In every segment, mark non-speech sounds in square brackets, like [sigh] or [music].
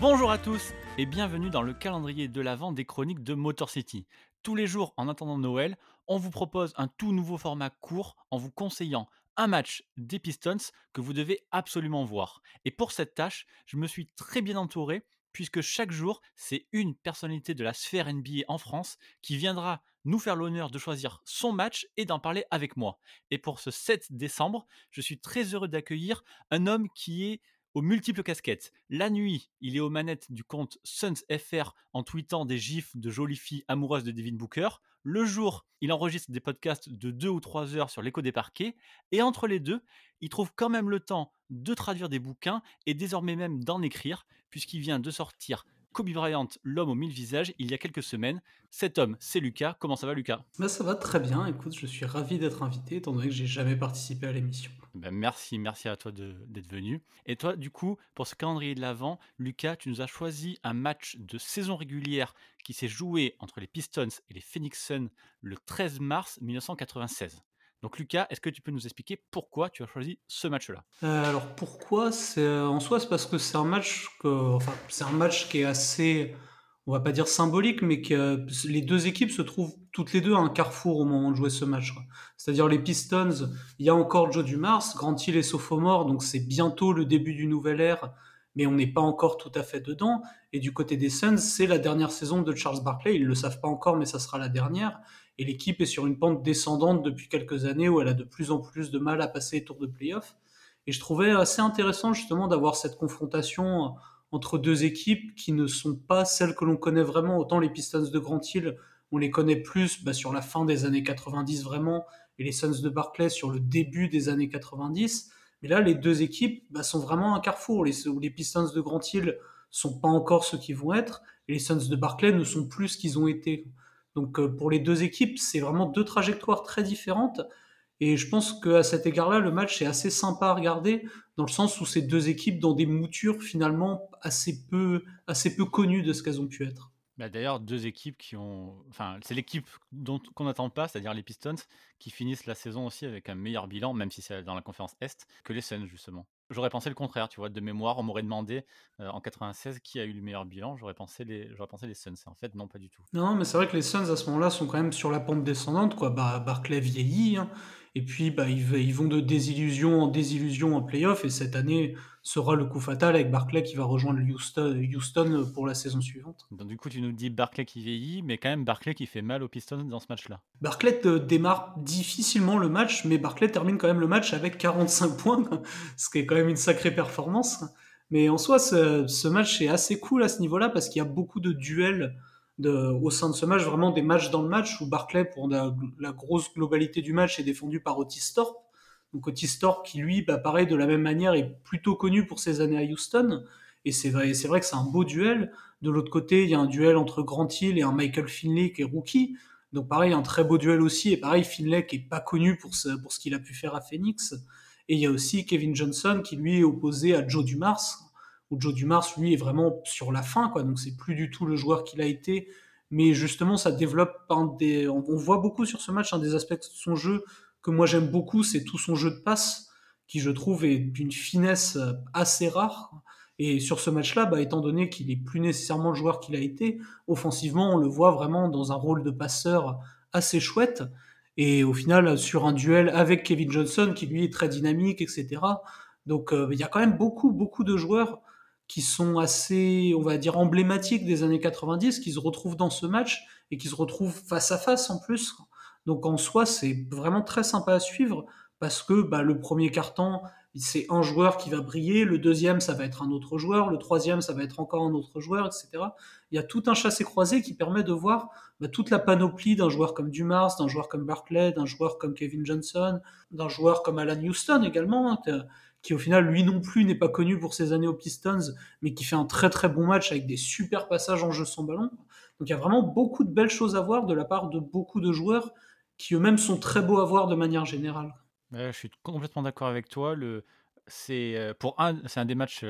Bonjour à tous et bienvenue dans le calendrier de l'Avent des chroniques de Motor City. Tous les jours en attendant Noël, on vous propose un tout nouveau format court en vous conseillant un match des Pistons que vous devez absolument voir. Et pour cette tâche, je me suis très bien entouré puisque chaque jour, c'est une personnalité de la sphère NBA en France qui viendra nous faire l'honneur de choisir son match et d'en parler avec moi. Et pour ce 7 décembre, je suis très heureux d'accueillir un homme qui est multiples casquettes. La nuit, il est aux manettes du compte Suns FR en tweetant des gifs de jolies filles amoureuses de Devin Booker. Le jour, il enregistre des podcasts de 2 ou 3 heures sur l'écho des parquets. Et entre les deux, il trouve quand même le temps de traduire des bouquins et désormais même d'en écrire, puisqu'il vient de sortir Kobe Bryant, l'homme aux mille visages, il y a quelques semaines. Cet homme, c'est Lucas. Comment ça va, Lucas? Bah, Ça va très bien. Écoute, je suis ravi d'être invité, étant donné que j'ai jamais participé à l'émission. Ben merci, merci à toi d'être venu. Et toi, du coup, pour ce calendrier de l'Avent, Lucas, tu nous as choisi un match de saison régulière qui s'est joué entre les Pistons et les Phoenix Suns le 13 mars 1996. Donc Lucas, est-ce que tu peux nous expliquer pourquoi tu as choisi ce match-là? Euh, Alors pourquoi? Euh, en soi c'est parce que c'est un match qui est assez, on va pas dire symbolique, mais que les deux équipes se trouvent toutes les deux à un carrefour au moment de jouer ce match. C'est-à-dire les Pistons, il y a encore Joe Dumars, Grant Hill est sophomore, donc c'est bientôt le début du nouvel ère, mais on n'est pas encore tout à fait dedans. Et du côté des Suns, c'est la dernière saison de Charles Barkley. Ils le savent pas encore, mais ça sera la dernière et l'équipe est sur une pente descendante depuis quelques années où elle a de plus en plus de mal à passer les tours de playoff. Et je trouvais assez intéressant justement d'avoir cette confrontation entre deux équipes qui ne sont pas celles que l'on connaît vraiment. Autant les Pistons de Grand Hill, on les connaît plus bah, sur la fin des années 90 vraiment, et les Suns de Barclay sur le début des années 90. Mais là, les deux équipes bah, sont vraiment un carrefour. Les, les Pistons de Grand Hill sont pas encore ce qu'ils vont être, et les Suns de Barclay ne sont plus ce qu'ils ont été. Donc euh, pour les deux équipes, c'est vraiment deux trajectoires très différentes. Et je pense qu'à cet égard-là, le match est assez sympa à regarder, dans le sens où ces deux équipes dans des moutures finalement assez peu, assez peu connues de ce qu'elles ont pu être. Bah D'ailleurs, deux équipes qui ont. Enfin, c'est l'équipe qu'on n'attend pas, c'est-à-dire les Pistons, qui finissent la saison aussi avec un meilleur bilan, même si c'est dans la conférence Est, que les Suns, justement. J'aurais pensé le contraire, tu vois, de mémoire, on m'aurait demandé en 96 qui a eu le meilleur bilan, j'aurais pensé les, j'aurais pensé Suns. En fait, non, pas du tout. Non, mais c'est vrai que les Suns à ce moment-là sont quand même sur la pente descendante, quoi. Barclay vieillit, hein. Et puis, bah, ils, vont de désillusion en désillusion en playoff. Et cette année sera le coup fatal avec Barclay qui va rejoindre Houston, Houston pour la saison suivante. Donc, du coup, tu nous dis Barclay qui vieillit, mais quand même Barclay qui fait mal aux Pistons dans ce match-là. Barclay démarre difficilement le match, mais Barclay termine quand même le match avec 45 [laughs] points, ce qui est quand même une sacrée performance. Mais en soi, ce, ce match est assez cool à ce niveau-là parce qu'il y a beaucoup de duels au sein de ce match, vraiment des matchs dans le match où Barclay, pour la, grosse globalité du match, est défendu par Otis Thorpe. Donc Otis Thorpe qui, lui, bah, pareil, de la même manière, est plutôt connu pour ses années à Houston. Et c'est vrai, c'est vrai que c'est un beau duel. De l'autre côté, il y a un duel entre Grant Hill et un Michael Finley qui est rookie. Donc pareil, un très beau duel aussi. Et pareil, Finley qui est pas connu pour ce, pour ce qu'il a pu faire à Phoenix. Et il y a aussi Kevin Johnson qui lui est opposé à Joe Dumars, où Joe Dumars, lui, est vraiment sur la fin, quoi. Donc c'est plus du tout le joueur qu'il a été. Mais justement, ça développe un des. On voit beaucoup sur ce match un des aspects de son jeu que moi j'aime beaucoup, c'est tout son jeu de passe, qui je trouve est d'une finesse assez rare. Et sur ce match-là, bah, étant donné qu'il est plus nécessairement le joueur qu'il a été, offensivement, on le voit vraiment dans un rôle de passeur assez chouette. Et au final, sur un duel avec Kevin Johnson, qui lui est très dynamique, etc. Donc euh, il y a quand même beaucoup, beaucoup de joueurs qui sont assez, on va dire, emblématiques des années 90, qui se retrouvent dans ce match et qui se retrouvent face à face en plus. Donc en soi, c'est vraiment très sympa à suivre parce que bah, le premier carton, c'est un joueur qui va briller, le deuxième, ça va être un autre joueur, le troisième, ça va être encore un autre joueur, etc. Il y a tout un chassé-croisé qui permet de voir bah, toute la panoplie d'un joueur comme Dumas, d'un joueur comme Barclay, d'un joueur comme Kevin Johnson, d'un joueur comme Alan Houston également. Hein, qui au final lui non plus n'est pas connu pour ses années aux Pistons, mais qui fait un très très bon match avec des super passages en jeu sans ballon. Donc il y a vraiment beaucoup de belles choses à voir de la part de beaucoup de joueurs qui eux-mêmes sont très beaux à voir de manière générale. je suis complètement d'accord avec toi. Euh, un, c'est un des matchs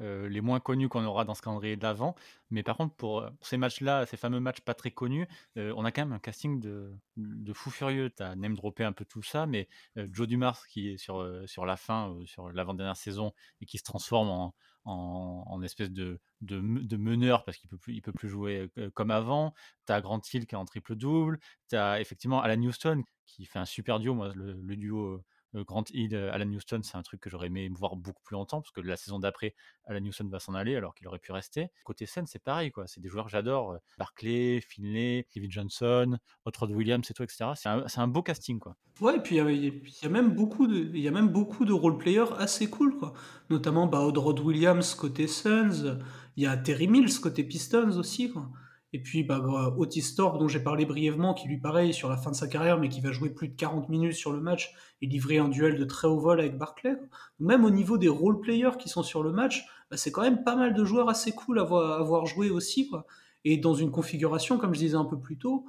euh, les moins connus qu'on aura dans ce calendrier d'avant. Mais par contre, pour euh, ces matchs-là, ces fameux matchs pas très connus, euh, on a quand même un casting de, de fou furieux. Tu as name droppé un peu tout ça, mais Joe Dumars qui est sur, sur la fin, sur l'avant-dernière saison, et qui se transforme en, en, espèce de, de, meneur parce qu'il peut plus, peut plus jouer comme avant. Tu as Grant Hill qui est en triple-double. Tu as effectivement Alan Houston qui fait un super duo. Moi, le duo Grant Hill, Alan Houston, c'est un truc que j'aurais aimé voir beaucoup plus longtemps parce que la saison d'après, Alan Houston va s'en aller alors qu'il aurait pu rester. Côté scène, c'est pareil, quoi. C'est des joueurs que j'adore. Barclay, Finlay, Kevin Johnson, Rod Williams et tout, etc. C'est un, beau casting, quoi. Ouais, et puis il y, a même beaucoup de, il y a même beaucoup de role-players assez cool. Notamment bah, Rod Williams côté Suns. Il y a Terry Mills côté Pistons aussi. Et puis bah, Otis Thorpe, dont j'ai parlé brièvement, qui lui pareil sur la fin de sa carrière, mais qui va jouer plus de 40 minutes sur le match et livrer un duel de très haut vol avec Barclay. Même au niveau des role-players qui sont sur le match, bah, c'est quand même pas mal de joueurs assez cool à voir, jouer aussi. Quoi. Et dans une configuration, comme je disais un peu plus tôt,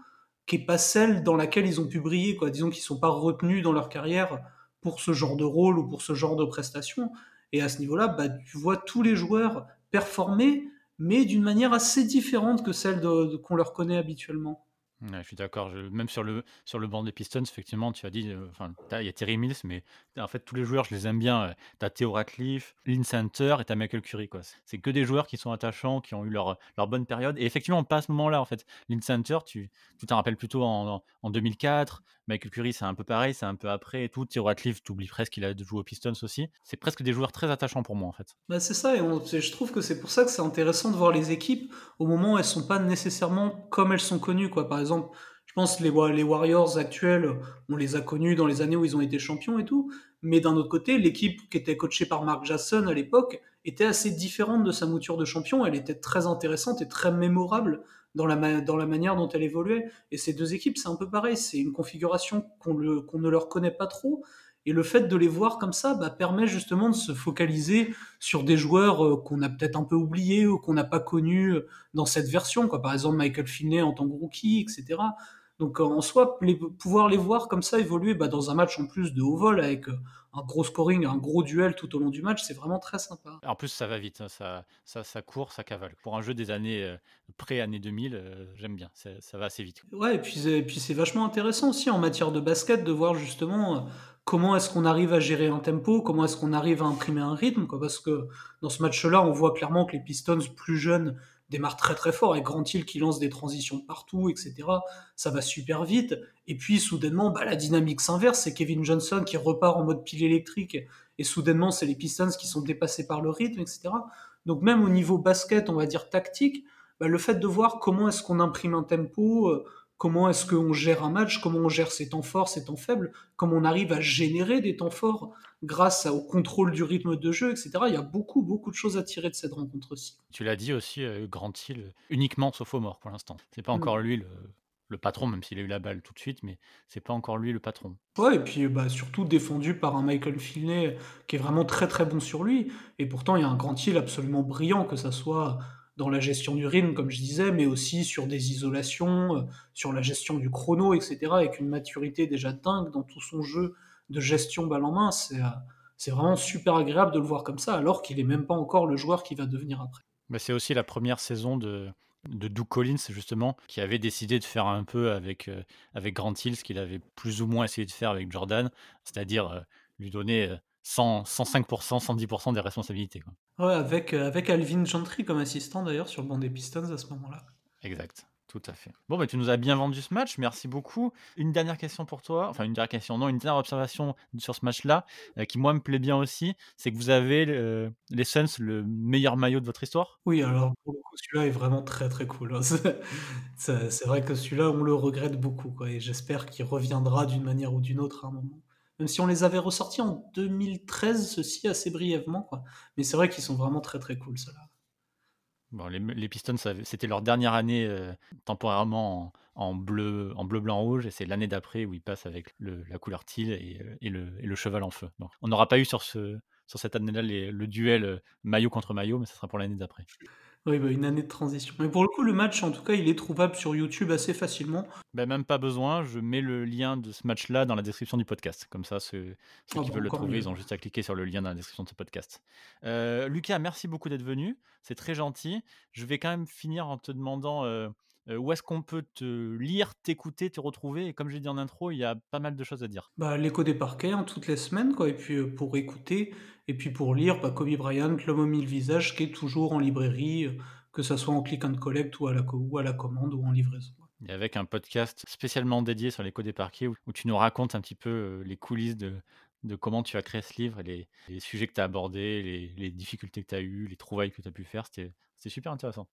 qui n'est pas celle dans laquelle ils ont pu briller. Quoi. Disons qu'ils ne sont pas retenus dans leur carrière pour ce genre de rôle ou pour ce genre de prestation. Et à ce niveau-là, bah, tu vois tous les joueurs performer mais d'une manière assez différente que celle qu'on leur connaît habituellement. je suis d'accord. Même sur le, sur le banc des Pistons, effectivement, tu as dit, euh, enfin, il y a Terry Mills, mais en fait, tous les joueurs, je les aime bien. Tu as Theo Ratcliffe, Lynn Center et tu as Michael Curry. C'est que des joueurs qui sont attachants, qui ont eu leur, leur bonne période. Et effectivement, pas à ce moment-là, en fait. Lynn Center, tu t'en rappelles plutôt en, en 2004. Michael Curry, c'est un peu pareil, c'est un peu après et tout. Theo Ratcliffe, tu oublies presque qu'il a joué aux Pistons aussi. C'est presque des joueurs très attachants pour moi, en fait. Bah, c'est ça, et je trouve que c'est pour ça que c'est intéressant de voir les équipes au moment où elles sont pas nécessairement comme elles sont connues. Quoi. Par exemple, je pense les, les Warriors actuels, on les a connus dans les années où ils ont été champions et tout. Mais d'un autre côté, l'équipe qui était coachée par Mark Jackson à l'époque était assez différente de sa mouture de champion. Elle était très intéressante et très mémorable dans la, manière dont elle évoluait. Et ces deux équipes, c'est un peu pareil. C'est une configuration qu'on ne leur connaît pas trop. Et le fait de les voir comme ça bah, permet justement de se focaliser sur des joueurs euh, qu'on a peut-être un peu oubliés ou qu'on n'a pas connus euh, dans cette version. Par exemple, Michael Finney en tant que rookie, etc. Donc euh, en soi, pouvoir les voir comme ça évoluer bah, dans un match en plus de haut vol avec euh, un gros scoring, un gros duel tout au long du match, c'est vraiment très sympa. En plus, ça va vite, hein, ça, ça, ça, court, ça cavale. Pour un jeu des années euh, pré-année 2000, j'aime bien, ça va assez vite. Ouais, et puis, et puis c'est vachement intéressant aussi en matière de basket de voir justement comment est-ce qu'on arrive à gérer un tempo, comment est-ce qu'on arrive à imprimer un rythme, quoi, parce que dans ce match-là, on voit clairement que les Pistons plus jeunes démarre très très fort avec Grant Hill qui lance des transitions partout, etc. Ça va super vite. Et puis soudainement, bah, la dynamique s'inverse. C'est Kevin Johnson qui repart en mode pile électrique. Et soudainement, c'est les Pistons qui sont dépassés par le rythme, etc. Donc même au niveau basket, on va dire tactique, bah, le fait de voir comment est-ce qu'on imprime un tempo, euh, comment est-ce qu'on gère un match, comment on gère ses temps forts, ses temps faibles, comment on arrive à générer des temps forts grâce au contrôle du rythme de jeu, etc. Il y a beaucoup, beaucoup de choses à tirer de cette rencontre aussi. Tu l'as dit aussi, euh, Grant Hill, uniquement sophomore pour l'instant. C'est pas encore mm. lui le, patron, même s'il a eu la balle tout de suite, mais c'est pas encore lui le patron. Ouais, et puis bah, surtout défendu par un Michael Finley qui est vraiment très très bon sur lui. Et pourtant, il y a un Grant Hill absolument brillant, que ça soit dans la gestion du rythme, comme je disais, mais aussi sur des isolations, euh, sur la gestion du chrono, etc., avec une maturité déjà dingue dans tout son jeu de gestion balle en main. C'est, euh, c'est vraiment super agréable de le voir comme ça, alors qu'il n'est même pas encore le joueur qui va devenir après. Mais c'est aussi la première saison de, de Doug Collins, justement, qui avait décidé de faire un peu avec, euh, avec Grant Hill ce qu'il avait plus ou moins essayé de faire avec Jordan, c'est-à-dire lui donner 100, 105%, 110% des responsabilités. Ouais, avec, euh, avec Alvin Gentry comme assistant d'ailleurs sur le banc des Pistons à ce moment-là. Exact. Tout à fait. Bon, bah, tu nous as bien vendu ce match, merci beaucoup. Une dernière question pour toi, enfin une dernière question, non, une dernière observation sur ce match-là, euh, qui moi me plaît bien aussi, c'est que vous avez euh, les Suns le meilleur maillot de votre histoire Oui, alors pour le coup, celui-là est vraiment très très cool. Hein. [laughs] C'est vrai que celui-là, on le regrette beaucoup, quoi, et j'espère qu'il reviendra d'une manière ou d'une autre à un moment même si on les avait ressortis en 2013, ceci assez brièvement. Quoi. Mais c'est vrai qu'ils sont vraiment très très cool, ceux-là. Les, Pistons, c'était leur dernière année euh, temporairement en, bleu, en bleu, blanc, rouge, et c'est l'année d'après où ils passent avec la couleur teal et, euh, et, le, cheval en feu. on n'aura pas eu sur cette année-là le duel euh, maillot contre maillot, mais ça sera pour l'année d'après. Oui, bah, une année de transition. Mais pour le coup, le match, en tout cas, il est trouvable sur YouTube assez facilement. Ben, même pas besoin, je mets le lien de ce match-là dans la description du podcast. Comme ça, ceux, ceux ah qui veulent le trouver, ils ont juste à cliquer sur le lien dans la description de ce podcast. Euh, Lucas, merci beaucoup d'être venu. C'est très gentil. Je vais quand même finir en te demandant euh, Heu, où est-ce qu'on peut te lire, t'écouter, te retrouver? Et comme j'ai dit en intro, il y a pas mal de choses à dire. Bah, l'écho des parquets, hein, toutes les semaines, quoi. Et puis, pour écouter et puis pour lire, bah, Kobe Bryant, L'homme aux mille visages, qui est toujours en librairie, heu, que ça soit en click and collect ou à la co ou à la commande ou en livraison. Et avec un podcast spécialement dédié sur l'écho des parquets où où tu nous racontes un petit peu, heu, les coulisses de de comment tu as créé ce livre et les les sujets que tu as abordés, les les difficultés que tu as eues, les trouvailles que tu as pu faire. C'était super intéressant.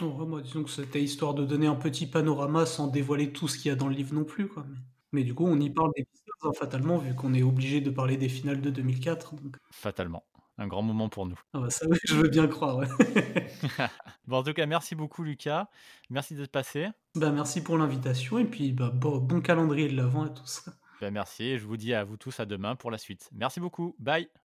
Moi, disons que c'était histoire de donner un petit panorama sans dévoiler tout ce qu'il y a dans le livre non plus, quoi, mais mais du coup, on y parle des Pistons, hein, fatalement, vu qu'on est obligé de parler des finales de 2004, donc Fatalement, un grand moment pour nous. ah bah, ça oui, [laughs] je veux bien croire, ouais. [laughs] Bon, en tout cas, merci beaucoup Lucas. Merci d'être passé. Bah, merci pour l'invitation et puis, bah, bon bon calendrier de l'avant à tous. Bah, merci et je vous dis à vous tous à demain pour la suite. Merci beaucoup. Bye.